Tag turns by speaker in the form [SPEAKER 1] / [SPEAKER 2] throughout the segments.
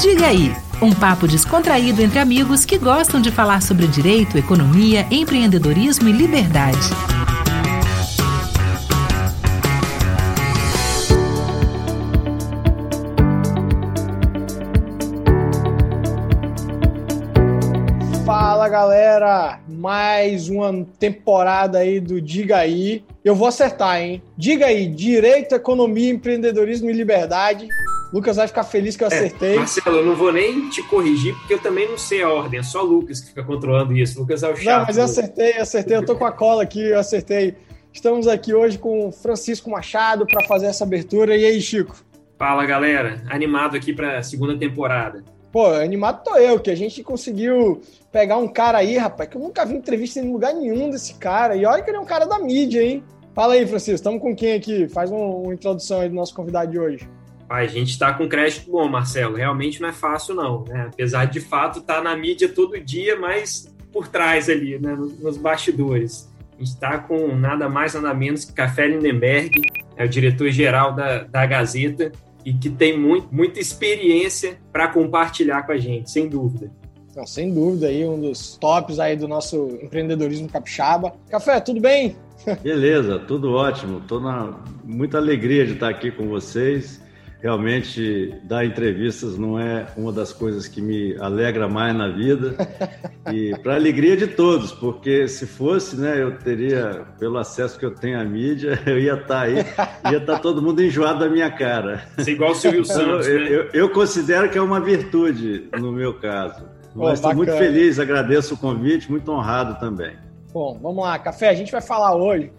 [SPEAKER 1] Diga aí, um papo descontraído entre amigos que gostam de falar sobre direito, economia, empreendedorismo e liberdade.
[SPEAKER 2] Fala galera, mais uma temporada aí do Diga aí. Eu vou acertar, hein? Diga aí, direito, economia, empreendedorismo e liberdade. Lucas vai ficar feliz que eu é, acertei.
[SPEAKER 3] É, Marcelo, eu não vou nem te corrigir, porque eu também não sei a ordem. É só o Lucas que fica controlando isso. Lucas é o chato.
[SPEAKER 2] Não, mas eu acertei, eu acertei. Eu tô com a cola aqui, eu acertei. Estamos aqui hoje com o Francisco Machado para fazer essa abertura. E aí, Chico?
[SPEAKER 3] Fala, galera. Animado aqui para a segunda temporada.
[SPEAKER 2] Pô, animado tô eu, que a gente conseguiu pegar um cara aí, rapaz, que eu nunca vi entrevista em lugar nenhum desse cara. E olha que ele é um cara da mídia, hein? Fala aí, Francisco, estamos com quem aqui? Faz uma, uma introdução aí do nosso convidado de hoje.
[SPEAKER 3] A gente está com crédito bom, Marcelo. Realmente não é fácil, não. Né? Apesar de, de fato, estar tá na mídia todo dia, mas por trás ali, né? nos bastidores. A gente está com nada mais, nada menos que Café Lindenberg, é o diretor-geral da, da Gazeta, e que tem muito, muita experiência para compartilhar com a gente, sem dúvida.
[SPEAKER 2] Então, sem dúvida, aí um dos tops aí do nosso empreendedorismo capixaba. Café, tudo bem?
[SPEAKER 4] Beleza, tudo ótimo. Estou na muita alegria de estar aqui com vocês realmente dar entrevistas não é uma das coisas que me alegra mais na vida e para alegria de todos, porque se fosse, né, eu teria pelo acesso que eu tenho à mídia, eu ia estar tá aí, ia estar tá todo mundo enjoado da minha cara.
[SPEAKER 3] É igual o Silvio Santos,
[SPEAKER 4] eu, né? eu, eu, considero que é uma virtude no meu caso. Mas estou muito feliz, agradeço o convite, muito honrado também.
[SPEAKER 2] Bom, vamos lá, Café, a gente vai falar hoje,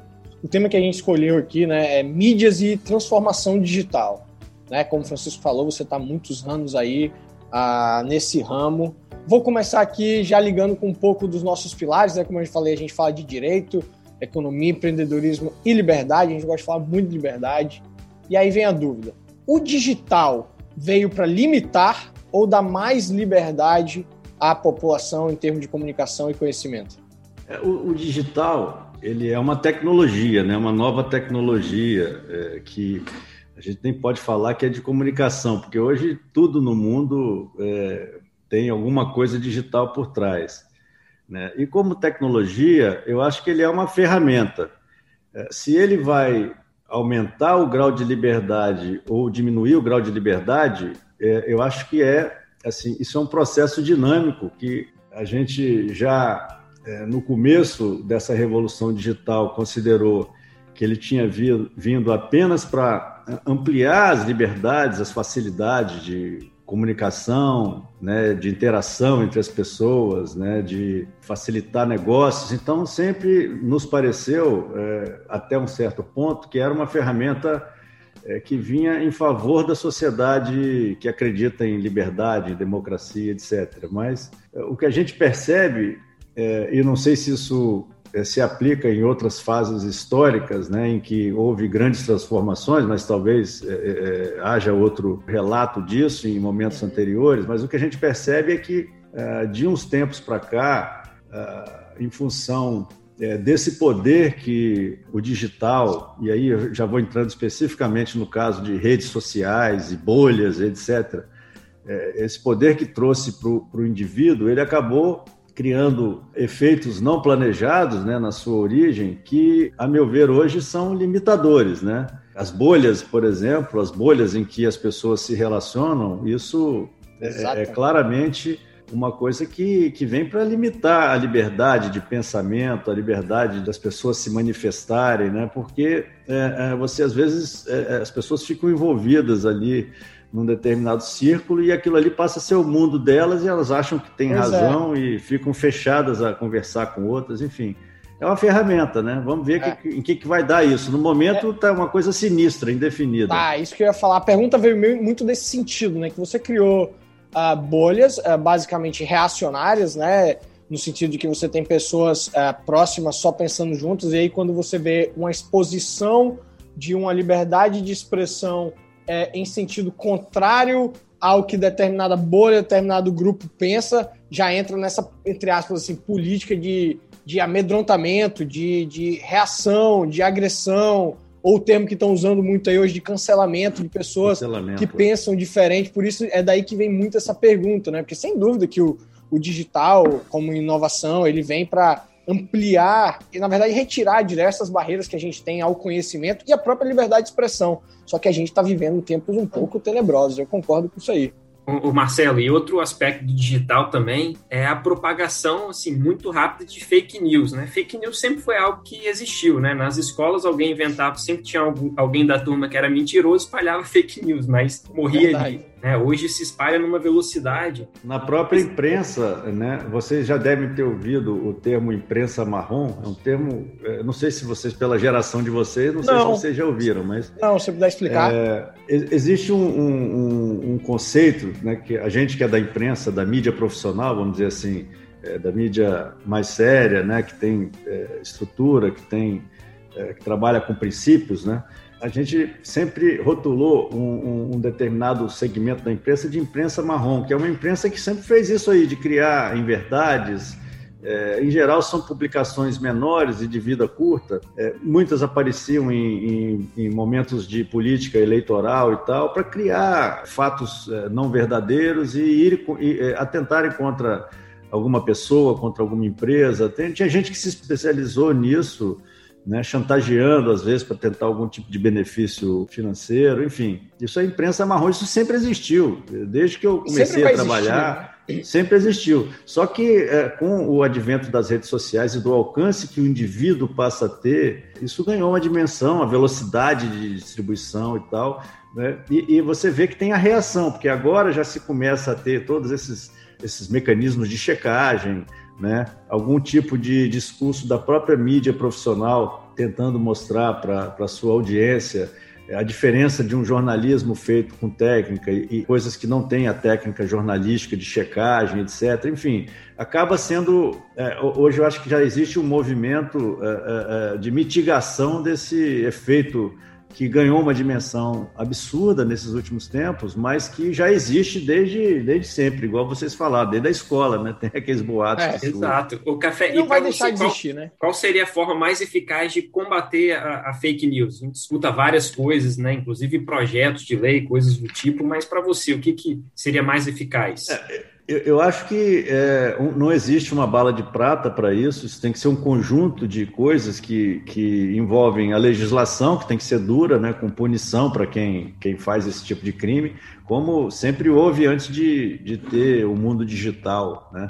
[SPEAKER 2] o tema que a gente escolheu aqui, né, é mídias e transformação digital né? Como o Francisco falou, você está muitos anos aí ah, nesse ramo. Vou começar aqui já ligando com um pouco dos nossos pilares, né? Como eu falei, a gente fala de direito, economia, empreendedorismo e liberdade. A gente gosta de falar muito de liberdade. E aí vem a dúvida: o digital veio para limitar ou dar mais liberdade à população em termos de comunicação e conhecimento?
[SPEAKER 4] É, o, o digital ele é uma tecnologia, né? Uma nova tecnologia é, que a gente nem pode falar que é de comunicação, porque hoje tudo no mundo é, tem alguma coisa digital por trás. Né? E como tecnologia, eu acho que ele é uma ferramenta. É, se ele vai aumentar o grau de liberdade ou diminuir o grau de liberdade, é, eu acho que é assim, isso é um processo dinâmico que a gente já é, no começo dessa revolução digital considerou que ele tinha vindo apenas para ampliar as liberdades, as facilidades de comunicação, né, de interação entre as pessoas, né, de facilitar negócios. Então, sempre nos pareceu, é, até um certo ponto, que era uma ferramenta é, que vinha em favor da sociedade que acredita em liberdade, em democracia, etc. Mas é, o que a gente percebe, é, e não sei se isso se aplica em outras fases históricas, né, em que houve grandes transformações, mas talvez é, é, haja outro relato disso em momentos anteriores. Mas o que a gente percebe é que é, de uns tempos para cá, em função desse poder que o digital, e aí eu já vou entrando especificamente no caso de redes sociais e bolhas, etc., esse poder que trouxe para o indivíduo, ele acabou criando efeitos não planejados né, na sua origem, que, a meu ver, hoje são limitadores. Né? As bolhas, por exemplo, as bolhas em que as pessoas se relacionam, isso é, é, claramente uma coisa que, que vem para limitar a liberdade de pensamento, a liberdade das pessoas se manifestarem, né? porque é, é você, às vezes, é, é, as pessoas ficam envolvidas ali num determinado círculo e aquilo ali passa a ser o mundo delas e elas acham que têm pois é. razão é. e ficam fechadas a conversar com outras, enfim. É uma ferramenta, né? Vamos ver é. que, em que, que vai dar isso. No momento está é. uma coisa sinistra, indefinida.
[SPEAKER 2] Ah, isso que eu ia falar. A pergunta veio muito desse sentido, né? Que você criou uh, bolhas uh, basicamente reacionárias, né? No sentido de que você tem pessoas uh, próximas só pensando juntas, e aí quando você vê uma exposição de uma liberdade de expressão é, em sentido contrário ao que determinada bolha, determinado grupo pensa, já entra nessa, entre aspas, assim, política de, de amedrontamento, de, de reação, de agressão, ou o termo que estão usando muito aí hoje de cancelamento de pessoas cancelamento. que pensam diferente. Por isso é daí que vem muito essa pergunta, né? Porque sem dúvida que o, o digital, como inovação, ele vem para ampliar e, na verdade, retirar diversas barreiras que a gente tem ao conhecimento e à própria liberdade de expressão. Só que a gente está vivendo tempos um pouco tenebrosos, eu concordo com isso aí
[SPEAKER 3] o Marcelo, e outro aspecto do digital também é a propagação assim muito rápida de fake news, né? Fake news sempre foi algo que existiu, né? Nas escolas alguém inventava, sempre tinha algum, alguém da turma que era mentiroso, espalhava fake news, mas morria Verdade. ali. Né? Hoje se espalha numa velocidade.
[SPEAKER 4] Na própria imprensa, né? Vocês já devem ter ouvido o termo imprensa marrom. É um termo, é, não sei se vocês, pela geração de vocês, não, não. sei se vocês já ouviram, mas.
[SPEAKER 2] Não, se puder explicar. É,
[SPEAKER 4] existe um, um, um, conceito, né? Que a gente que é da imprensa, da mídia profissional, vamos dizer assim, é, da mídia mais séria, né? Que tem é, estrutura, que tem é, que trabalha com princípios, né? A gente sempre rotulou um, um, determinado segmento da imprensa de imprensa marrom, que é uma imprensa que sempre fez isso aí, de criar inverdades. É, em geral, são publicações menores e de vida curta. É, muitas apareciam em, em, em, momentos de política eleitoral e tal, para criar fatos é, não verdadeiros e ir e, é, atentarem contra alguma pessoa, contra alguma empresa. Tem, tinha gente que se especializou nisso né, chantageando às vezes para tentar algum tipo de benefício financeiro, enfim. Isso a imprensa marrom, isso sempre existiu. Desde que eu comecei a trabalhar, existir, né? sempre existiu. Só que é, com o advento das redes sociais e do alcance que o indivíduo passa a ter, isso ganhou uma dimensão, a velocidade de distribuição e tal. Né? E, e você vê que tem a reação, porque agora já se começa a ter todos esses, esses mecanismos de checagem, né? algum tipo de discurso da própria mídia profissional tentando mostrar para a sua audiência é, a diferença de um jornalismo feito com técnica e, coisas que não têm a técnica jornalística de checagem, etc. Enfim, acaba sendo. É, hoje eu acho que já existe um movimento é de mitigação desse efeito que ganhou uma dimensão absurda nesses últimos tempos, mas que já existe desde, desde sempre, igual vocês falaram, desde a escola, né? Tem aqueles boatos. É,
[SPEAKER 3] exato. O café não vai deixar de existir, qual, né? Qual seria a forma mais eficaz de combater a, a, fake news? A gente escuta várias coisas, né? Inclusive projetos de lei, coisas do tipo, mas para você, o que, que seria mais eficaz?
[SPEAKER 4] É, eu, eu acho que é, não existe uma bala de prata para isso, isso tem que ser um conjunto de coisas que, que envolvem a legislação, que tem que ser dura, né, com punição para quem, quem faz esse tipo de crime, como sempre houve antes de, de ter o mundo digital, né,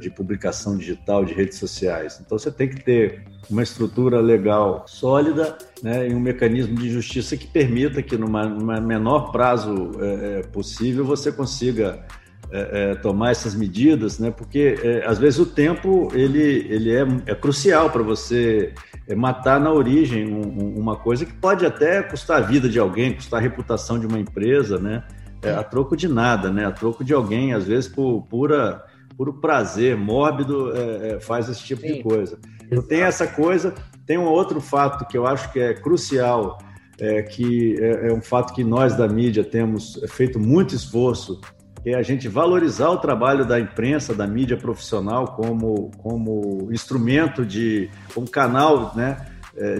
[SPEAKER 4] de publicação digital, de redes sociais. Então você tem que ter uma estrutura legal sólida né, e um mecanismo de justiça que permita que, numa menor prazo é, é possível, você consiga é, é, tomar essas medidas, né? Porque é, às vezes o tempo ele, ele é, é crucial para você é, matar na origem um, uma coisa que pode até custar a vida de alguém, custar a reputação de uma empresa, né? É, a troco de nada, né? A troco de alguém, às vezes por pura puro prazer mórbido faz esse tipo Sim. de coisa. Então tem essa coisa, tem um outro fato que eu acho que é crucial, é, que é um fato que nós da mídia temos feito muito esforço é a gente valorizar o trabalho da imprensa, da mídia profissional como, como instrumento de, como canal, né,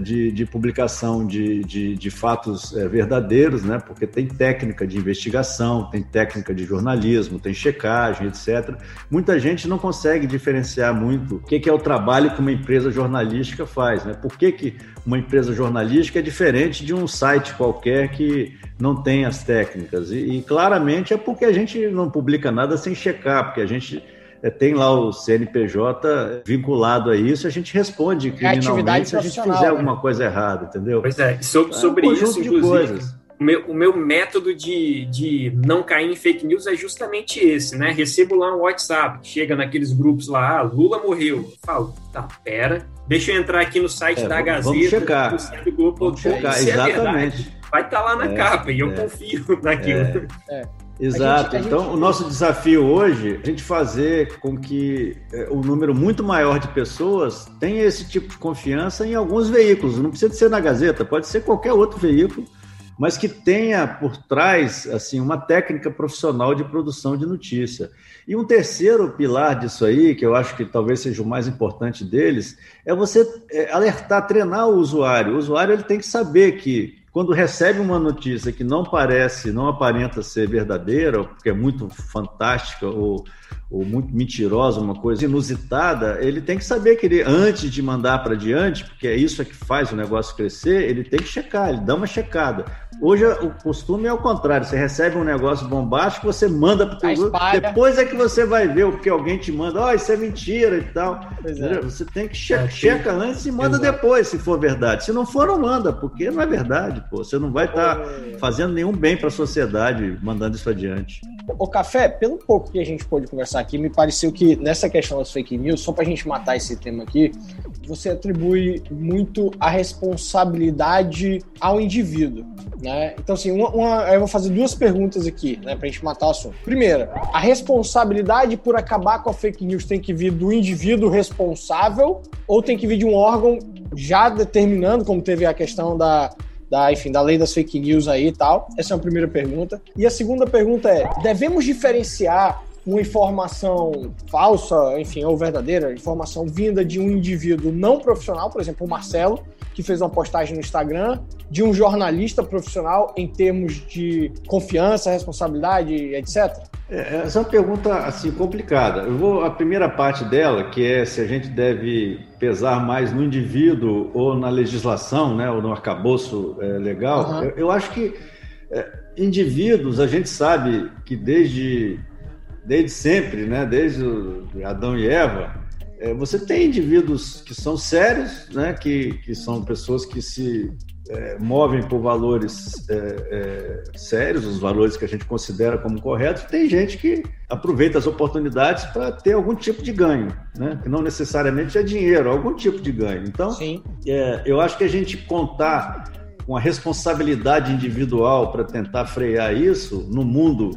[SPEAKER 4] de, de publicação de, de, de fatos é, verdadeiros, né? porque tem técnica de investigação, tem técnica de jornalismo, tem checagem, etc. Muita gente não consegue diferenciar muito o que é o trabalho que uma empresa jornalística faz. Né? Por que, que uma empresa jornalística é diferente de um site qualquer que não tem as técnicas? E, e claramente é porque a gente não publica nada sem checar, porque a gente é, tem lá o CNPJ vinculado a isso, a gente responde é criminalmente se a gente fizer né? alguma coisa errada, entendeu?
[SPEAKER 3] Pois é, sobre, sobre é um isso, de coisas. O meu, o meu método de, de não cair em fake news é justamente esse, né? Recebo lá um WhatsApp, chega naqueles grupos lá, ah, Lula morreu. Eu falo, tá, pera, deixa eu entrar aqui no site é, da Gazeta.
[SPEAKER 4] Vamos checar. Do Globo, vamos checar, exatamente.
[SPEAKER 3] É vai estar tá lá na é, capa e eu confio naquilo.
[SPEAKER 4] É. Exato. Gente, então, gente... o nosso desafio hoje é a gente fazer com que é, o um número muito maior de pessoas tenha esse tipo de confiança em alguns veículos. Não precisa ser na Gazeta, pode ser qualquer outro veículo mas que tenha por trás assim uma técnica profissional de produção de notícia. E um terceiro pilar disso aí, que eu acho que talvez seja o mais importante deles, é você é, alertar, treinar o usuário. O usuário ele tem que saber que quando recebe uma notícia que não parece, não aparenta ser verdadeira, porque é muito fantástica ou, ou muito mentirosa, uma coisa inusitada, ele tem que saber que ele, antes de mandar para diante, porque é isso que faz o negócio crescer, ele tem que checar, ele dá uma checada. Hoje o costume é o contrário. Você recebe um negócio bombástico, você manda para o grupo. Depois é que você vai ver o que alguém te manda. Oh, isso é mentira e tal. É. Você tem que che é, checa antes e manda Exato. depois, se for verdade. Se não for, não manda, porque não é verdade. Pô. Você não vai estar tá fazendo nenhum bem para a sociedade mandando isso adiante.
[SPEAKER 2] O Café, pelo pouco que a gente pôde conversar aqui, me pareceu que nessa questão das fake news, só para a gente matar esse tema aqui, você atribui muito a responsabilidade ao indivíduo. Né? Então, assim, uma, uma, eu vou fazer duas perguntas aqui, né, pra gente matar o assunto. Primeira, a responsabilidade por acabar com a fake news tem que vir do indivíduo responsável ou tem que vir de um órgão já determinando, como teve a questão da, da, enfim, da lei das fake news aí e tal? Essa é a primeira pergunta. E a segunda pergunta é: devemos diferenciar uma informação falsa, enfim, ou verdadeira, informação vinda de um indivíduo não profissional, por exemplo, o Marcelo, que fez uma postagem no Instagram, de um jornalista profissional em termos de confiança, responsabilidade, etc?
[SPEAKER 4] É, essa é uma pergunta assim complicada. Eu vou a primeira parte dela, que é se a gente deve pesar mais no indivíduo ou na legislação, né, ou no arcabouço é, legal. Uhum. Eu, eu, acho que é, indivíduos a gente sabe que desde desde sempre, né, desde Adão e Eva, é, você tem indivíduos que são sérios, né, que, que são pessoas que se é, movem por valores é, é, sérios, os valores que a gente considera como corretos. Tem gente que aproveita as oportunidades para ter algum tipo de ganho, né? que não necessariamente é dinheiro, algum tipo de ganho. Então, é, eu acho que a gente contar com a responsabilidade individual para tentar frear isso no mundo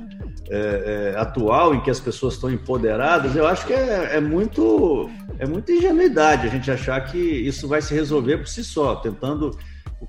[SPEAKER 4] é, é, atual em que as pessoas estão empoderadas, eu acho que é, é, muito é muita ingenuidade a gente achar que isso vai se resolver por si só, tentando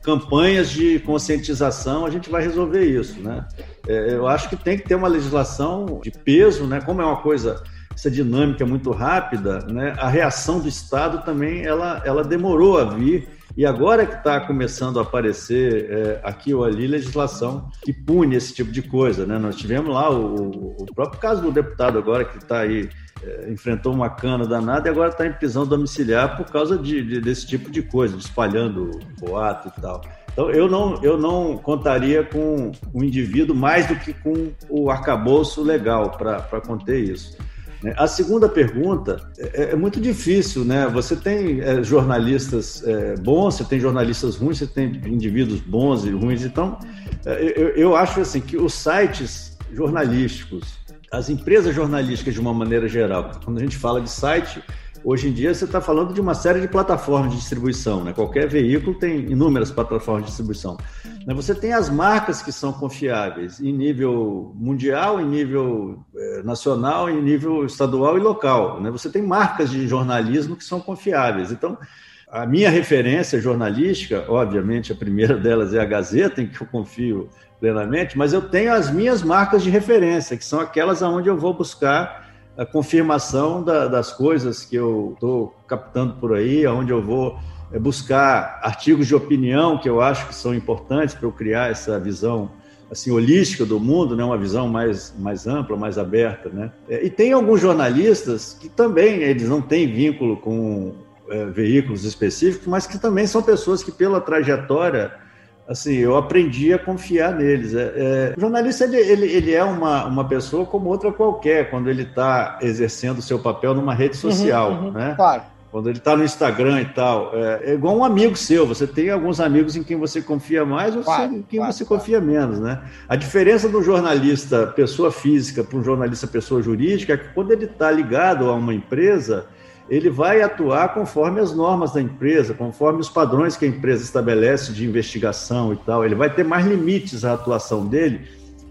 [SPEAKER 4] campanhas de conscientização a gente vai resolver isso, né? É, eu acho que tem que ter uma legislação de peso, né? Como é uma coisa essa dinâmica muito rápida, né? A reação do Estado também ela ela demorou a vir e agora que está começando a aparecer é, aqui ou ali legislação que pune esse tipo de coisa, né? Nós tivemos lá o, o próprio caso do deputado agora que está aí é, enfrentou uma cana danada e agora está em prisão domiciliar por causa de, de, desse tipo de coisa, espalhando boato e tal. Então eu não, eu não contaria com o indivíduo mais do que com o arcabouço legal para conter isso. Né? A segunda pergunta é, é, muito difícil, né? Você tem é, jornalistas é, bons, você tem jornalistas ruins, você tem indivíduos bons e ruins. Então, é, eu, eu acho assim que os sites jornalísticos, as empresas jornalísticas de uma maneira geral, quando a gente fala de site, Hoje em dia você está falando de uma série de plataformas de distribuição, né? Qualquer veículo tem inúmeras plataformas de distribuição. Né? Você tem as marcas que são confiáveis em nível mundial, em nível eh, nacional, em nível estadual e local. Né? Você tem marcas de jornalismo que são confiáveis. Então, a minha referência jornalística, obviamente, a primeira delas é a Gazeta, em que eu confio plenamente, mas eu tenho as minhas marcas de referência, que são aquelas aonde eu vou buscar a confirmação da, das coisas que eu estou captando por aí, onde eu vou é, buscar artigos de opinião que eu acho que são importantes para eu criar essa visão assim holística do mundo, né, uma visão mais, mais ampla, mais aberta, né? É, e tem alguns jornalistas que também eles não têm vínculo com é, veículos específicos, mas que também são pessoas que pela trajetória assim, eu aprendi a confiar neles. É, é, o jornalista, ele, ele, ele, é uma, uma pessoa como outra qualquer, quando ele está exercendo o seu papel numa rede uhum, social, uhum, uhum, né? Claro. Quando ele está no Instagram e tal. É, é, igual um amigo seu, você tem alguns amigos em quem você confia mais ou claro, em quem claro, você confia menos, né? A diferença do jornalista pessoa física para um jornalista pessoa jurídica é que quando ele está ligado a uma empresa, ele vai atuar conforme as normas da empresa, conforme os padrões que a empresa estabelece de investigação e tal. Ele vai ter mais limites à atuação dele,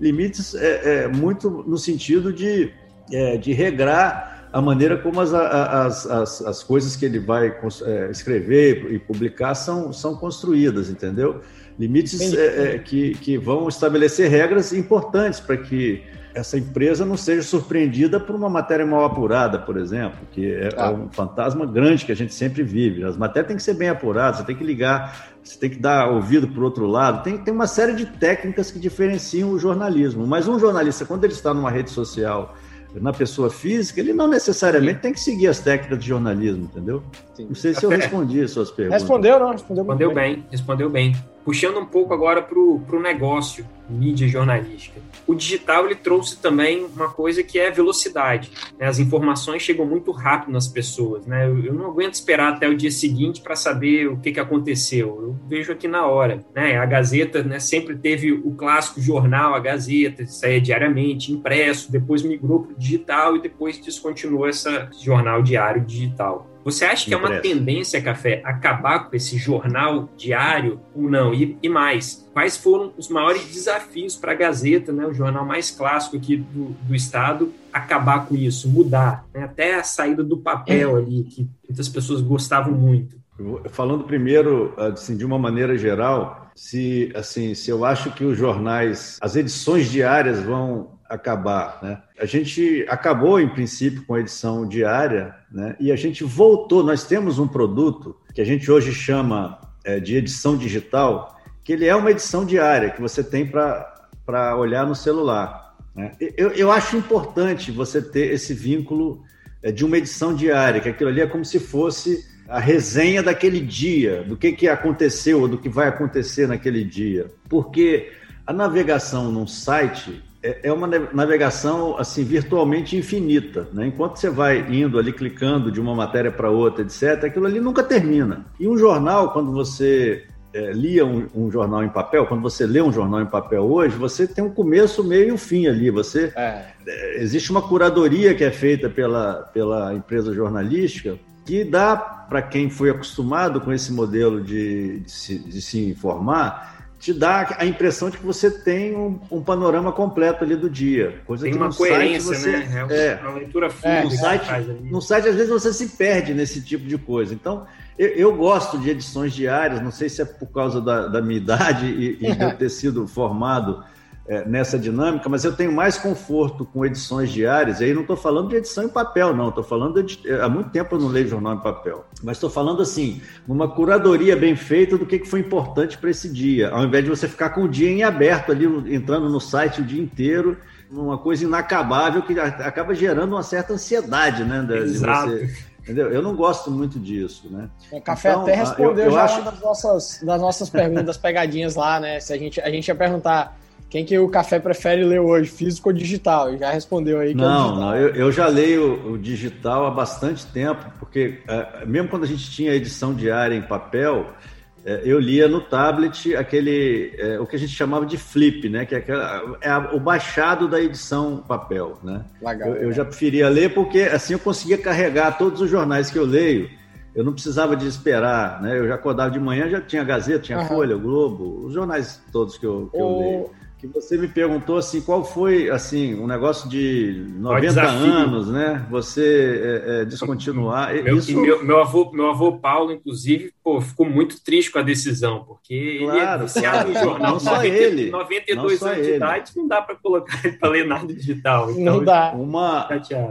[SPEAKER 4] limites é, é muito no sentido de, é, de regrar a maneira como as, as, as, as coisas que ele vai é, escrever e publicar são, são construídas, entendeu? Limites é, é, que, que vão estabelecer regras importantes para que essa empresa não seja surpreendida por uma matéria mal apurada, por exemplo, que é, ah. é, um fantasma grande que a gente sempre vive. As matérias têm que ser bem apuradas, você tem que ligar, você tem que dar ouvido para o outro lado. Tem, tem uma série de técnicas que diferenciam o jornalismo. Mas um jornalista, quando ele está numa rede social na pessoa física, ele não necessariamente Sim. tem que seguir as técnicas de jornalismo, entendeu? Sim. Não sei se eu respondi as suas perguntas.
[SPEAKER 2] Respondeu, não? Respondeu,
[SPEAKER 3] respondeu bem. bem. Respondeu bem. Puxando um pouco agora para o negócio, mídia jornalística. O digital ele trouxe também uma coisa que é velocidade. Né? As informações chegam muito rápido nas pessoas. Né? Eu, eu não aguento esperar até o dia seguinte para saber o que, que aconteceu. Eu vejo aqui na hora. Né? A Gazeta né, sempre teve o clássico jornal, a Gazeta, saía diariamente, impresso, depois migrou para o digital e depois descontinuou esse jornal diário digital. Você acha que é uma tendência, Café, acabar com esse jornal diário ou não? E, e mais, quais foram os maiores desafios para a Gazeta, né, o jornal mais clássico aqui do, do estado, acabar com isso, mudar? Né? Até a saída do papel ali, que muitas pessoas gostavam muito.
[SPEAKER 4] Falando primeiro, assim, de uma maneira geral, se assim, se eu acho que os jornais, as edições diárias vão acabar. Né? A gente acabou, em princípio, com a edição diária né? e a gente voltou. Nós temos um produto que a gente hoje chama é, de edição digital, que ele é uma edição diária que você tem para olhar no celular. Né? Eu, eu acho importante você ter esse vínculo é, de uma edição diária, que aquilo ali é como se fosse a resenha daquele dia, do que, que aconteceu ou do que vai acontecer naquele dia. Porque a navegação num site é, é uma navegação assim virtualmente infinita, né? Enquanto você vai indo ali clicando de uma matéria para outra, etc, aquilo ali nunca termina. E um jornal, quando você é, lia um, um, jornal em papel, quando você lê um jornal em papel hoje, você tem um começo, meio e um fim ali. Você é. É, existe uma curadoria que é feita pela, pela empresa jornalística que dá para quem foi acostumado com esse modelo de, de, se, de se informar te dá a impressão de que você tem um, um panorama completo ali do dia.
[SPEAKER 3] Coisa tem uma coerência, você, né? É, é, uma leitura fluida.
[SPEAKER 4] É, no, site, no site, às vezes, você se perde nesse tipo de coisa. Então, eu, eu gosto de edições diárias, não sei se é por causa da, da minha idade e, e de eu ter sido formado é, nessa dinâmica, mas eu tenho mais conforto com edições diárias, e aí não estou falando de edição em papel, não, estou falando de, há muito tempo eu não leio jornal em papel, mas estou falando assim, uma curadoria bem feita do que, que foi importante para esse dia, ao invés de você ficar com o dia em aberto ali, entrando no site o dia inteiro, uma coisa inacabável que acaba gerando uma certa ansiedade, né? De
[SPEAKER 3] Exato. Você,
[SPEAKER 4] entendeu? Eu não gosto muito disso, né?
[SPEAKER 2] O Café então, até respondeu eu, eu já acho... uma das nossas, das nossas perguntas, pegadinhas lá, né? Se a gente, a gente ia perguntar quem que o café prefere ler hoje, físico ou digital? E já respondeu aí que
[SPEAKER 4] não,
[SPEAKER 2] é
[SPEAKER 4] Não, eu, eu, já leio o digital há bastante tempo, porque é, mesmo quando a gente tinha edição diária em papel, é, eu lia no tablet aquele, é, o que a gente chamava de flip, né? Que é, aquela, é a, o baixado da edição papel, né? Legal, eu, eu já preferia ler porque assim eu conseguia carregar todos os jornais que eu leio eu não precisava de esperar, né? Eu já acordava de manhã, já tinha Gazeta, tinha uhum. Folha, Globo, os jornais todos que eu, que eu leio que você me perguntou assim, qual foi assim um negócio de 90 anos, né? Você é, é, descontinuar.
[SPEAKER 3] Meu, Isso... meu, meu, avô, meu avô Paulo, inclusive, pô, ficou muito triste com a decisão, porque
[SPEAKER 4] claro,
[SPEAKER 3] ele é
[SPEAKER 4] no jornal. Não 90, ele.
[SPEAKER 3] 92 não anos ele. de idade, não dá para colocar ele para ler nada digital.
[SPEAKER 4] Então, não dá. Uma,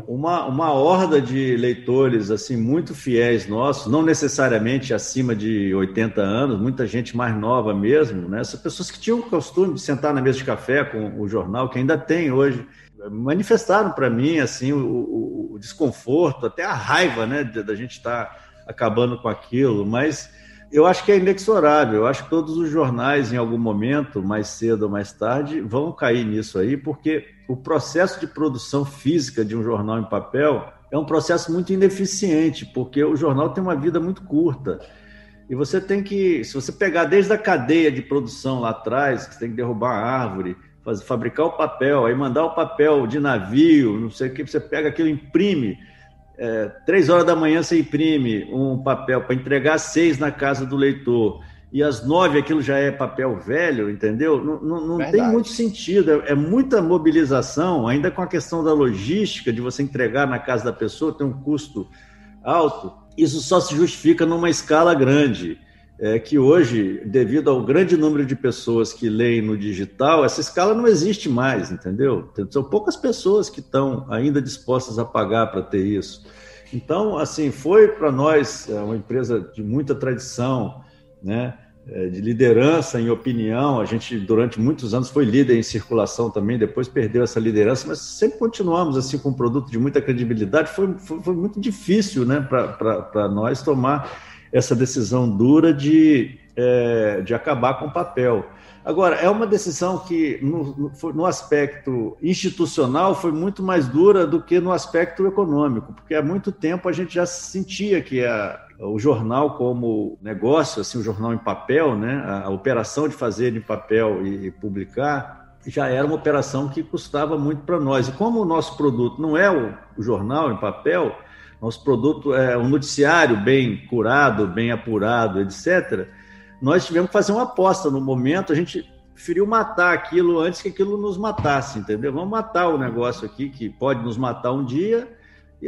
[SPEAKER 4] uma, uma horda de leitores assim muito fiéis nossos, não necessariamente acima de 80 anos, muita gente mais nova mesmo, né? Essas pessoas que tinham o costume de sentar na mesa de café com o jornal, que ainda tem hoje, manifestaram para mim assim o, o, o, desconforto, até a raiva, né, da gente estar tá acabando com aquilo, mas eu acho que é inexorável. Eu acho que todos os jornais, em algum momento, mais cedo ou mais tarde, vão cair nisso aí, porque o processo de produção física de um jornal em papel é um processo muito ineficiente, porque o jornal tem uma vida muito curta. E você tem que, se você pegar desde a cadeia de produção lá atrás, que você tem que derrubar a árvore, fazer, fabricar o papel, aí mandar o papel de navio, não sei o que, você pega aquilo, imprime. É, três horas da manhã você imprime um papel para entregar às seis na casa do leitor. e às nove aquilo já é papel velho, entendeu? Não, não, não tem muito sentido. É, é, muita mobilização, ainda com a questão da logística, de você entregar na casa da pessoa, tem um custo alto. Isso só se justifica numa escala grande. É que hoje, devido ao grande número de pessoas que leem no digital, essa escala não existe mais, entendeu? São poucas pessoas que estão ainda dispostas a pagar para ter isso. Então, assim, foi para nós é, uma empresa de muita tradição, né? É, de liderança em opinião. A gente, durante muitos anos, foi líder em circulação também, depois perdeu essa liderança, mas sempre continuamos assim com um produto de muita credibilidade. Foi, foi, foi muito difícil né, para nós tomar essa decisão dura de, é, de acabar com o papel. Agora, é uma decisão que, no, no, aspecto institucional, foi muito mais dura do que no aspecto econômico, porque há muito tempo a gente já sentia que a, o jornal como negócio, assim, o jornal em papel, né, a, operação de fazer em papel e, e publicar, já era uma operação que custava muito para nós. E como o nosso produto não é o, o jornal em papel, nosso produto é um noticiário bem curado, bem apurado, etc nós tivemos que fazer uma aposta no momento, a gente preferiu matar aquilo antes que aquilo nos matasse, entendeu? Vamos matar o negócio aqui que pode nos matar um dia,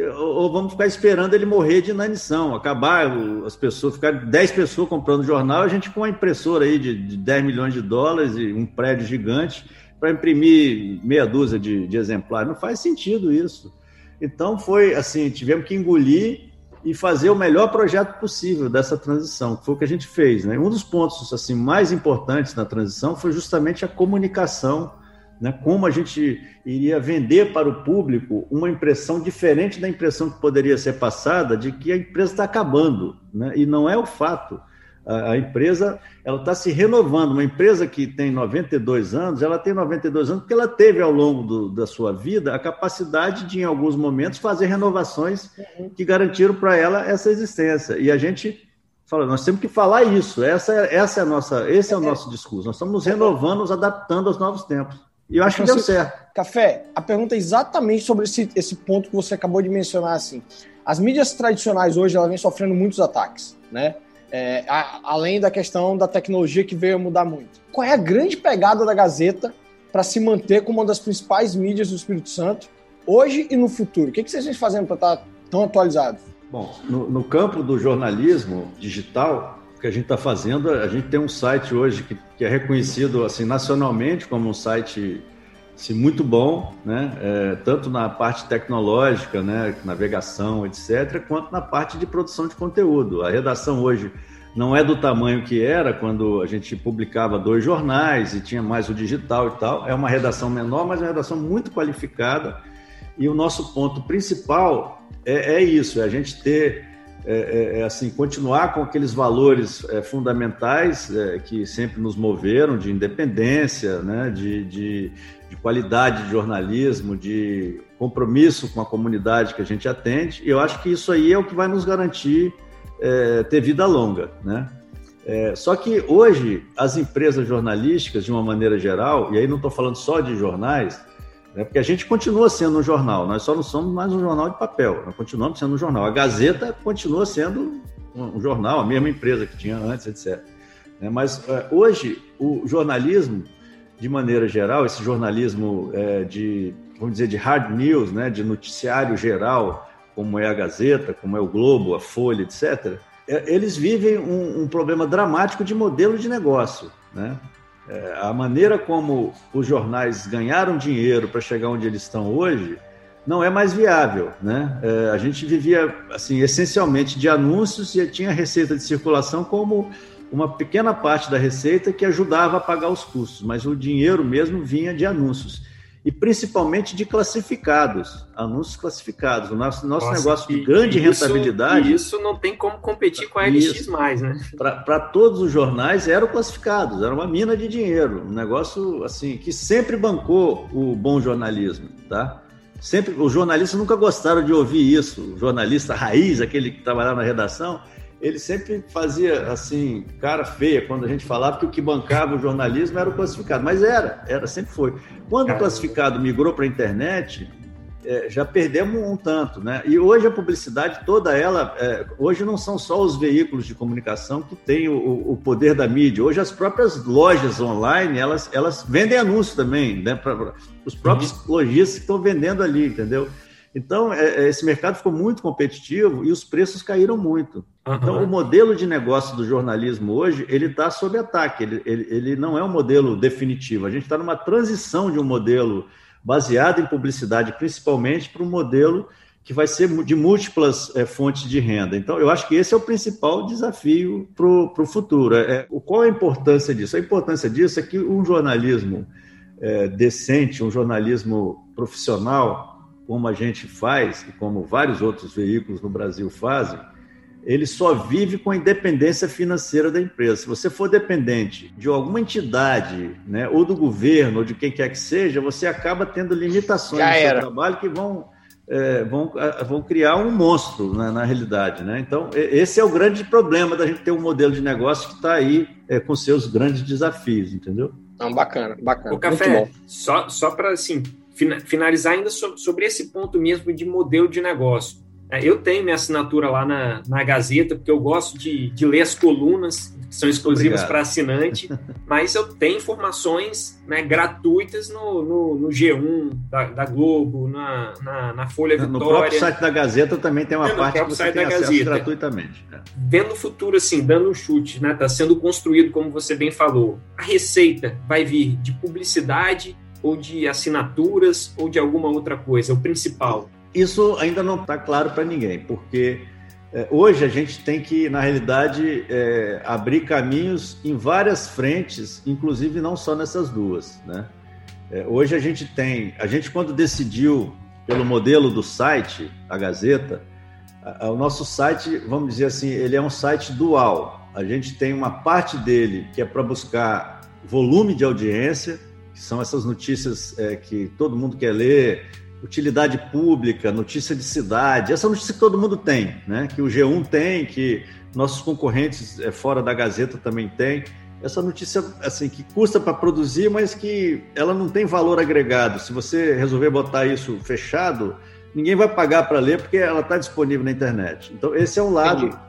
[SPEAKER 4] ou vamos ficar esperando ele morrer de inanição, acabar as pessoas, ficar 10 pessoas comprando jornal, a gente com uma impressora aí de, de 10 milhões de dólares e um prédio gigante para imprimir meia dúzia de, de exemplares. Não faz sentido isso. Então foi assim, tivemos que engolir e fazer o melhor projeto possível dessa transição, que foi o que a gente fez. Né? Um dos pontos assim mais importantes na transição foi justamente a comunicação, né? como a gente iria vender para o público uma impressão diferente da impressão que poderia ser passada de que a empresa está acabando, né? e não é o fato a, empresa ela está se renovando. Uma empresa que tem 92 anos, ela tem 92 anos porque ela teve ao longo do, da sua vida a capacidade de, em alguns momentos, fazer renovações uhum. que garantiram para ela essa existência. E a gente fala, nós temos que falar isso. Essa, essa é a nossa, esse é o é. nosso discurso. Nós estamos nos renovando, nos adaptando aos novos tempos. E eu acho que deu certo.
[SPEAKER 2] Café, a pergunta é exatamente sobre esse, esse ponto que você acabou de mencionar. Assim, as mídias tradicionais hoje elas vêm sofrendo muitos ataques, né? É, a, além da questão da tecnologia que veio a mudar muito. Qual é a grande pegada da Gazeta para se manter como uma das principais mídias do Espírito Santo hoje e no futuro? O que, que vocês estão fazendo para estar tá tão atualizados?
[SPEAKER 4] Bom, no, no, campo do jornalismo digital, que a gente está fazendo, a gente tem um site hoje que, que, é reconhecido assim nacionalmente como um site assim, muito bom, né? É, tanto na parte tecnológica, né, navegação, etc., quanto na parte de produção de conteúdo. A redação hoje não é do tamanho que era quando a gente publicava dois jornais e tinha mais o digital e tal. É uma redação menor, mas é uma redação muito qualificada. E o nosso ponto principal é, é isso: é a gente ter é, é, é assim continuar com aqueles valores é, fundamentais é, que sempre nos moveram de independência, né, de, de, de, qualidade de jornalismo, de compromisso com a comunidade que a gente atende. E eu acho que isso aí é o que vai nos garantir é, ter vida longa, né? Só que hoje as empresas jornalísticas, de uma maneira geral, e aí não estou falando só de jornais, né, porque a gente continua sendo um jornal, nós só não somos mais um jornal de papel, nós continuamos sendo um jornal. A Gazeta continua sendo um, jornal, a mesma empresa que tinha antes, etc. Né, mas é, hoje o jornalismo, de maneira geral, esse jornalismo é, de, vamos dizer, de hard news, né, de noticiário geral, como é a Gazeta, como é o Globo, a Folha, etc., é, eles vivem um, um problema dramático de modelo de negócio. Né? É, a maneira como os jornais ganharam dinheiro para chegar onde eles estão hoje não é mais viável. Né? É, a gente vivia assim essencialmente de anúncios e tinha receita de circulação como uma pequena parte da receita que ajudava a pagar os custos, mas o dinheiro mesmo vinha de anúncios e principalmente de classificados, anúncios classificados. O nosso, nosso Nossa, negócio de grande isso, rentabilidade.
[SPEAKER 3] Isso não tem como competir com a LX mais, né?
[SPEAKER 4] Para todos os jornais eram classificados, era uma mina de dinheiro, um negócio assim que sempre bancou o bom jornalismo, tá? Sempre os jornalistas nunca gostaram de ouvir isso. O jornalista raiz, aquele que trabalhava na redação, ele sempre fazia assim, cara feia, quando a gente falava que o que bancava o jornalismo era o classificado. Mas era, era, sempre foi. Quando o classificado migrou para a internet, é, já perdemos um tanto, né? E hoje a publicidade toda ela, é, hoje não são só os veículos de comunicação que têm o, o, poder da mídia. Hoje as próprias lojas online elas, elas vendem anúncios também, né? Para os próprios uhum. lojistas que estão vendendo ali, entendeu? Então é, é, esse mercado ficou muito competitivo e os preços caíram muito. Uhum. Então o modelo de negócio do jornalismo hoje ele está sob ataque. Ele, ele, ele não é um modelo definitivo. A gente está numa transição de um modelo baseado em publicidade, principalmente para um modelo que vai ser de múltiplas é, fontes de renda. Então, eu acho que esse é o principal desafio para o futuro. É, qual é a importância disso? A importância disso é que um jornalismo é, decente, um jornalismo profissional, como a gente faz e como vários outros veículos no Brasil fazem, ele só vive com a independência financeira da empresa. Se você for dependente de alguma entidade, né, ou do governo, ou de quem quer que seja, você acaba tendo limitações Já no seu trabalho que vão, é, vão, vão criar um monstro né, na realidade. Né? Então, esse é o grande problema da gente ter um modelo de negócio que está aí é, com seus grandes desafios, entendeu?
[SPEAKER 2] Não, bacana, bacana.
[SPEAKER 3] O café, só, só para assim, finalizar ainda sobre esse ponto mesmo de modelo de negócio. É, eu tenho minha assinatura lá na, na Gazeta, porque eu gosto de, de ler as colunas, que são exclusivas para assinante, mas eu tenho informações né, gratuitas no, no, no G1 da, da Globo, na, na, na, Folha Vitória.
[SPEAKER 4] No próprio site da Gazeta também tem uma é, parte que você tem acesso Gazeta. gratuitamente.
[SPEAKER 3] É. Vendo o futuro, assim, dando um chute, né, tá sendo construído, como você bem falou, a receita vai vir de publicidade ou de assinaturas ou de alguma outra coisa, o principal
[SPEAKER 4] isso ainda não está claro para ninguém, porque é, hoje a gente tem que, na realidade, é, abrir caminhos em várias frentes, inclusive não só nessas duas. Né? É, hoje a gente tem, a gente quando decidiu pelo modelo do site, a Gazeta, a, a, o nosso site, vamos dizer assim, ele é um site dual. A gente tem uma parte dele que é para buscar volume de audiência, que são essas notícias é, que todo mundo quer ler, utilidade pública, notícia de cidade, essa notícia que todo mundo tem, né? que o G1 tem, que nossos concorrentes é, fora da Gazeta também tem. Essa notícia assim que custa para produzir, mas que ela não tem valor agregado. Se você resolver botar isso fechado, ninguém vai pagar para ler porque ela está disponível na internet. Então esse é um lado Entendi.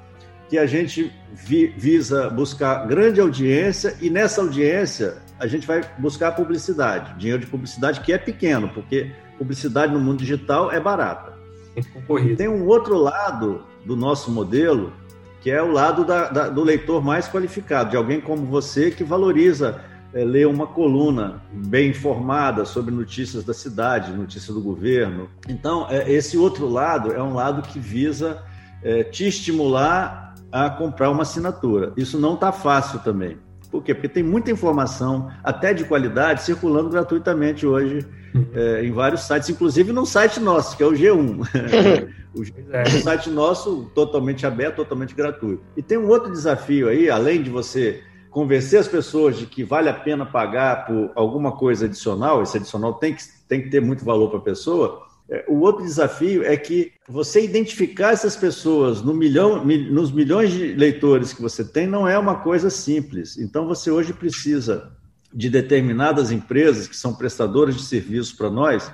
[SPEAKER 4] que a gente vi, visa buscar grande audiência e nessa audiência a gente vai buscar publicidade, dinheiro de publicidade que é pequeno, porque publicidade no mundo digital é barata. É Tem um outro lado do nosso modelo, que é o lado da, da, do leitor mais qualificado, de alguém como você que valoriza é, ler uma coluna bem informada sobre notícias da cidade, notícias do governo. Então, é, esse outro lado é um lado que visa é, te estimular a comprar uma assinatura. Isso não está fácil também. Por quê? Porque tem muita informação, até de qualidade, circulando gratuitamente hoje é, em vários sites, inclusive no site nosso, que é o G1. o, é. o site nosso totalmente aberto, totalmente gratuito. E tem um outro desafio aí, além de você convencer as pessoas de que vale a pena pagar por alguma coisa adicional, esse adicional tem que, tem que ter muito valor para a pessoa. É, o outro desafio é que você identificar essas pessoas no milhão, nos milhões de leitores que você tem não é uma coisa simples. Então você hoje precisa de determinadas empresas que são prestadoras de serviços para nós,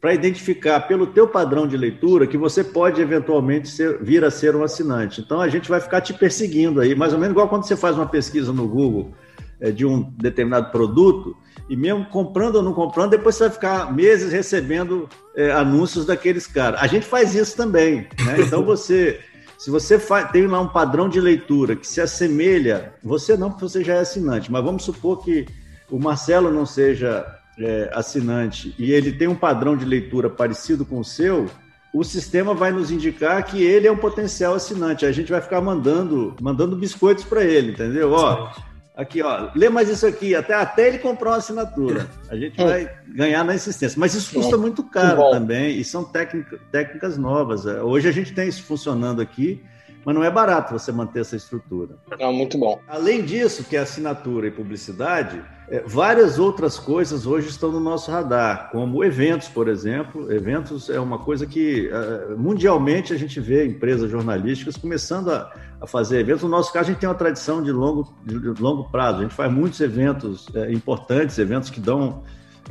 [SPEAKER 4] para identificar pelo teu padrão de leitura que você pode eventualmente ser, vir a ser um assinante. Então a gente vai ficar te perseguindo aí, mais ou menos igual quando você faz uma pesquisa no Google é, de um determinado produto, e mesmo comprando ou não comprando, depois você vai ficar meses recebendo é, anúncios daqueles caras. A gente faz isso também, né? Então você se você faz, tem lá um padrão de leitura que se assemelha, você não, porque você já é assinante, mas vamos supor que o Marcelo não seja é, assinante e ele tem um padrão de leitura parecido com o seu, o sistema vai nos indicar que ele é um potencial assinante. A gente vai ficar mandando, mandando biscoitos para ele, entendeu? Ó, aqui, ó, lê mais isso aqui, até, até ele comprar uma assinatura. A gente vai ganhar na insistência. Mas isso custa muito caro também e são técnica, técnicas novas. Hoje a gente tem isso funcionando aqui mas não é barato você manter essa estrutura.
[SPEAKER 2] Não, muito bom.
[SPEAKER 4] Além disso, que é assinatura e publicidade, é, várias outras coisas hoje estão no nosso radar, como eventos, por exemplo. Eventos é uma coisa que é, mundialmente a gente vê empresas jornalísticas começando a, a, fazer eventos. No nosso caso, a gente tem uma tradição de longo, de longo prazo. A gente faz muitos eventos é, importantes, eventos que dão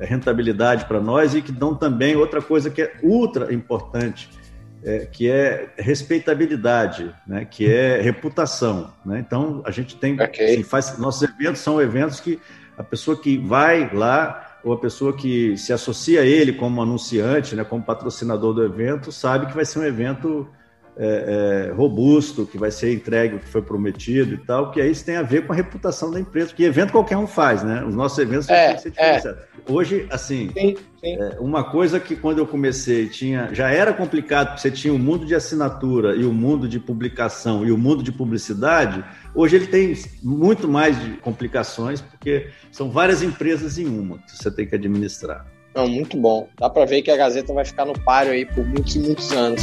[SPEAKER 4] rentabilidade para nós e que dão também outra coisa que é ultra importante, é, que é respeitabilidade, né? que é reputação. Né? Então, a gente tem. Okay. Assim, faz, nossos eventos são eventos que a pessoa que vai lá ou a pessoa que se associa a ele como anunciante, né, como patrocinador do evento, sabe que vai ser um evento é, é, robusto, que vai ser entregue o que foi prometido e tal, que aí isso tem a ver com a reputação da empresa, porque evento qualquer um faz, né? Os nossos eventos é, têm que ser diferenciados. Hoje, assim, sim, sim. É, uma coisa que quando eu comecei tinha, já era complicado, porque você tinha o mundo de assinatura e o mundo de publicação e o mundo de publicidade, hoje ele tem muito mais de complicações, porque são várias empresas em uma que você tem que administrar.
[SPEAKER 2] Não, muito bom. Dá para ver que a Gazeta vai ficar no páreo aí por muitos, muitos anos.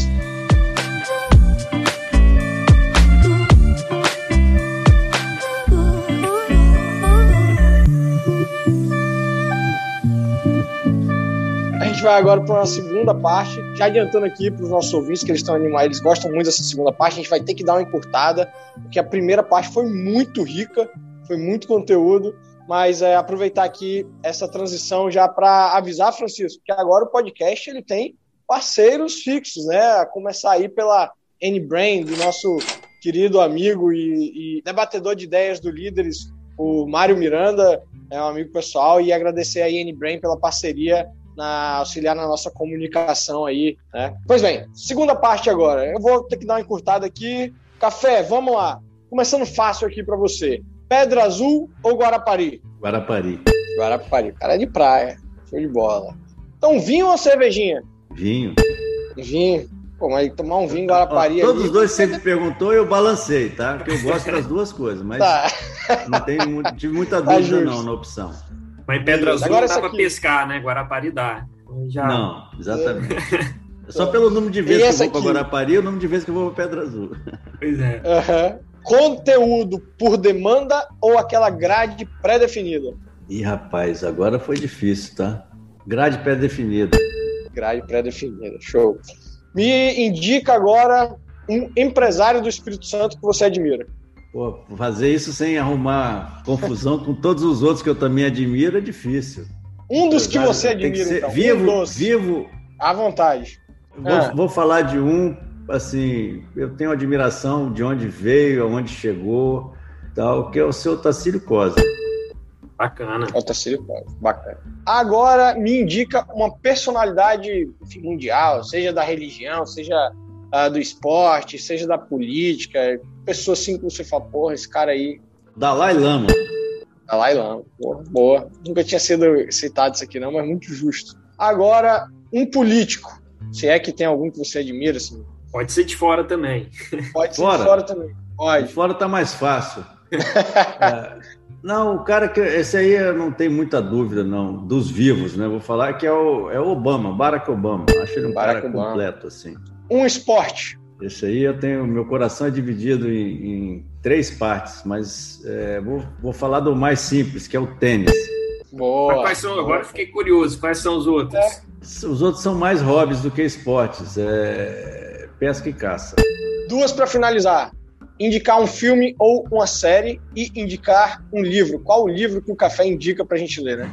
[SPEAKER 2] Vai agora para uma segunda parte, já adiantando aqui para os nossos ouvintes que eles estão animados, eles gostam muito dessa segunda parte, a gente vai ter que dar uma encurtada, porque a primeira parte foi muito rica, foi muito conteúdo, mas é, aproveitar aqui essa transição já para avisar, Francisco, que agora o podcast ele tem parceiros fixos, né? A começar aí pela N-Brain, do nosso querido amigo e, e debatedor de ideias do Líderes, o Mário Miranda, é um amigo pessoal, e agradecer a N-Brain pela parceria na, auxiliar na nossa comunicação aí, né? Pois bem, segunda parte agora. Eu vou ter que dar uma encurtada aqui. Café, vamos lá. Começando fácil aqui para você. Pedra Azul ou Guarapari?
[SPEAKER 4] Guarapari.
[SPEAKER 2] Guarapari. Cara é de praia. Show de bola. Então, vinho ou cervejinha?
[SPEAKER 4] Vinho.
[SPEAKER 2] Vinho. Pô, mas tomar um vinho Guarapari
[SPEAKER 4] Ó, Todos ali... os dois sempre perguntou e eu balancei, tá? Porque eu gosto das duas coisas, mas tá. não tenho, tive muita tá dúvida tá não na opção.
[SPEAKER 3] Mas em Pedra Azul Agora não dá aqui. pescar, né? Guarapari dá.
[SPEAKER 4] Já... Não, exatamente. É só pelo número de vezes que eu vou para Guarapari e o número de vezes que eu vou para Pedra Azul.
[SPEAKER 3] Pois é.
[SPEAKER 2] Uhum. Conteúdo por demanda ou aquela grade pré-definida?
[SPEAKER 4] Ih, rapaz, agora foi difícil, tá? Grade pré-definida.
[SPEAKER 2] Grade pré-definida, show. Me indica agora um empresário do Espírito Santo que você admira.
[SPEAKER 4] Pô, fazer isso sem arrumar confusão com todos os outros que eu também admiro é difícil.
[SPEAKER 2] Um dos que você admira,
[SPEAKER 4] que então. Vivo, um vivo.
[SPEAKER 2] À vontade.
[SPEAKER 4] Vou, é. vou, falar de um, assim, eu tenho admiração de onde veio, aonde chegou, tal, que é o seu Tacílio Cosa.
[SPEAKER 3] Bacana. É
[SPEAKER 2] o Tacílio Cosa, bacana. Agora me indica uma personalidade enfim, mundial, seja da religião, seja uh, do esporte, seja da política, pessoa assim que você fala, porra, esse cara aí.
[SPEAKER 4] Dalai Lama.
[SPEAKER 2] Dalai Lama, porra, boa. Nunca tinha sido citado isso aqui, não, mas muito justo. Agora, um político. Se é que tem algum que você admira, assim.
[SPEAKER 3] Pode ser de fora também.
[SPEAKER 2] Pode ser fora. de fora também. Pode.
[SPEAKER 4] De fora tá mais fácil. é, não, o cara que. Esse aí eu não tenho muita dúvida, não, dos vivos, né? Vou falar que é o, é o Obama, Barack Obama. Acho ele um Barack cara Obama. completo, assim.
[SPEAKER 2] Um esporte.
[SPEAKER 4] Esse aí eu tenho. Meu coração é dividido em, em três partes, mas é, vou, vou falar do mais simples, que é o tênis.
[SPEAKER 3] Boa. Quais são, agora fiquei curioso, quais são os outros? É.
[SPEAKER 4] Os outros são mais hobbies do que esportes. É pesca e caça.
[SPEAKER 2] Duas para finalizar. Indicar um filme ou uma série e indicar um livro. Qual o livro que o café indica para a gente ler, né?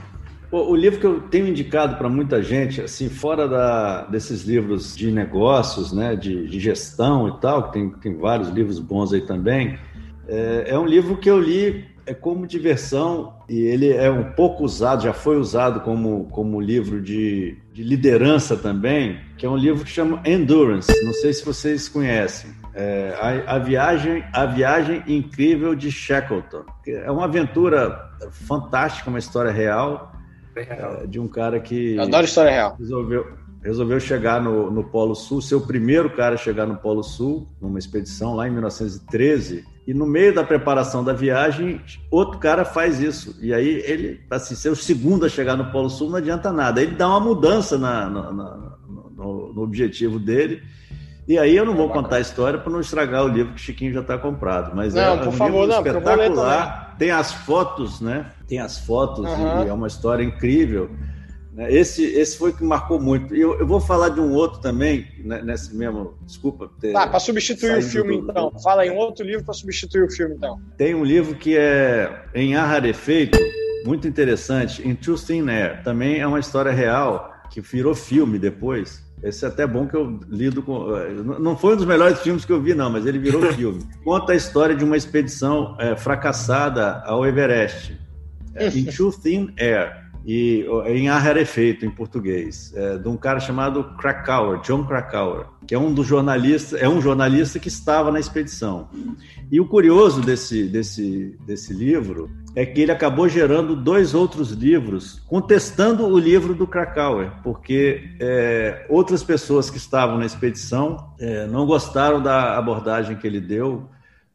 [SPEAKER 4] O, livro que eu tenho indicado para muita gente, assim, fora da, desses livros de negócios, né, de, de, gestão e tal, que tem, tem vários livros bons aí também, é, é um livro que eu li é como diversão e ele é um pouco usado, já foi usado como, como livro de, de liderança também, que é um livro que chama Endurance. Não sei se vocês conhecem. É, a, a, viagem, a viagem incrível de Shackleton. É uma aventura fantástica, uma história real é, de um cara que.
[SPEAKER 2] Eu adoro história real.
[SPEAKER 4] Resolveu, resolveu chegar no, no Polo Sul, ser o primeiro cara a chegar no Polo Sul, numa expedição lá em 1913. E no meio da preparação da viagem, outro cara faz isso. E aí ele, assim, ser o segundo a chegar no Polo Sul não adianta nada. Ele dá uma mudança na, na, na no, no objetivo dele e aí eu não vou contar a história para não estragar o livro que Chiquinho já está comprado. Mas
[SPEAKER 2] não,
[SPEAKER 4] é,
[SPEAKER 2] por
[SPEAKER 4] um
[SPEAKER 2] favor,
[SPEAKER 4] livro
[SPEAKER 2] não,
[SPEAKER 4] espetacular. Tem as fotos, né? Tem as fotos uhum. e é uma história incrível. Né? Esse, esse foi o que marcou muito. E eu, eu vou falar de um outro também, né, nesse mesmo. Desculpa.
[SPEAKER 2] Tá, para substituir o filme, do, então. Fala em um outro livro para substituir o filme, então.
[SPEAKER 4] Tem um livro que é Em Ar Rarefeito, muito interessante, Thin Air, também é uma história real que virou filme depois. Esse é até bom que eu lido com. Eh, não foi um dos melhores filmes que eu vi, não, mas ele virou filme. Conta a história de uma expedição é, fracassada ao Everest, é, em Too Thin Air, e em ar rarefeito, em português, é, de um cara chamado Krakauer, John Krakauer, que é um dos jornalistas, é um jornalista que estava na expedição. E o curioso desse, desse, desse livro é que ele acabou gerando dois outros livros contestando o livro do Krakauer, porque é, outras pessoas que estavam na expedição é, não gostaram da abordagem que ele deu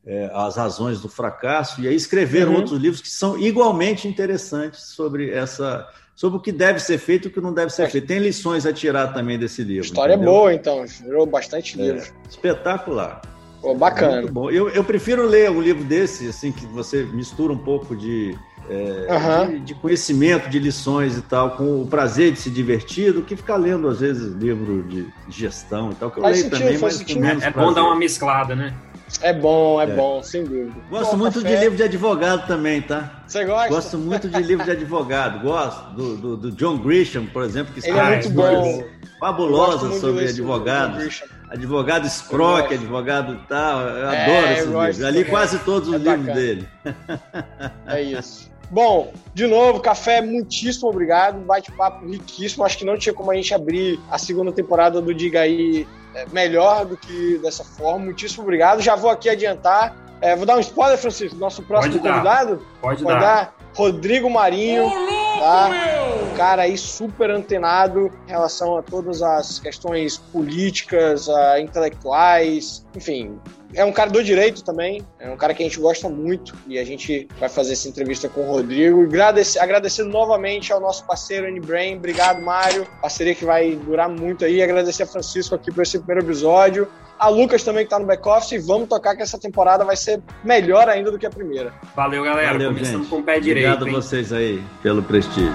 [SPEAKER 4] é, as razões do fracasso e aí escreveram uhum. outros livros que são igualmente interessantes sobre essa sobre o que deve ser feito e o que não deve ser é. feito. Tem lições a tirar também desse livro.
[SPEAKER 2] História entendeu? boa, então. Virou bastante livro.
[SPEAKER 4] É, espetacular.
[SPEAKER 2] Pô, bacana.
[SPEAKER 4] Muito bom. Eu, eu prefiro ler um livro desse, assim, que você mistura um pouco de, é, uhum. de, de, conhecimento, de lições e tal, com o prazer de se divertir, do que ficar lendo, às vezes, livro de gestão e tal, que eu faz leio sentido, também, mas com
[SPEAKER 3] menos É bom dar uma mesclada, né?
[SPEAKER 2] É bom, é, é, bom, sem dúvida.
[SPEAKER 4] Gosto muito café. de livro de advogado também, tá?
[SPEAKER 2] Você gosta?
[SPEAKER 4] Gosto muito de livro de advogado. Gosto do, do, do John Grisham, por exemplo, que
[SPEAKER 2] escreve é
[SPEAKER 4] histórias fabulosas sobre advogados. Advogado Scrock, advogado tal. Eu é, adoro esses livros. Ali quase todos os é livros dele.
[SPEAKER 2] É isso. Bom, de novo, café, muitíssimo obrigado. Bate-papo riquíssimo. Acho que não tinha como a gente abrir a segunda temporada do Diga aí é, melhor do que dessa forma. Muitíssimo obrigado. Já vou aqui adiantar. É, vou dar um spoiler, Francisco. Nosso próximo
[SPEAKER 3] Pode
[SPEAKER 2] convidado.
[SPEAKER 3] Pode, Pode dar. dar.
[SPEAKER 2] Rodrigo Marinho. Tá? Um cara aí super antenado em relação a todas as questões políticas, uh, intelectuais, enfim, é um cara do direito também, é um cara que a gente gosta muito e a gente vai fazer essa entrevista com o Rodrigo. E agradecer, agradecendo novamente ao nosso parceiro N-Brain, obrigado Mário, parceria que vai durar muito aí. Agradecer a Francisco aqui por esse primeiro episódio. A Lucas também que está no back-office e vamos tocar que essa temporada vai ser melhor ainda do que a primeira.
[SPEAKER 3] Valeu, galera.
[SPEAKER 4] Valeu, Começando gente. com o pé direito. Obrigado a vocês aí pelo prestígio.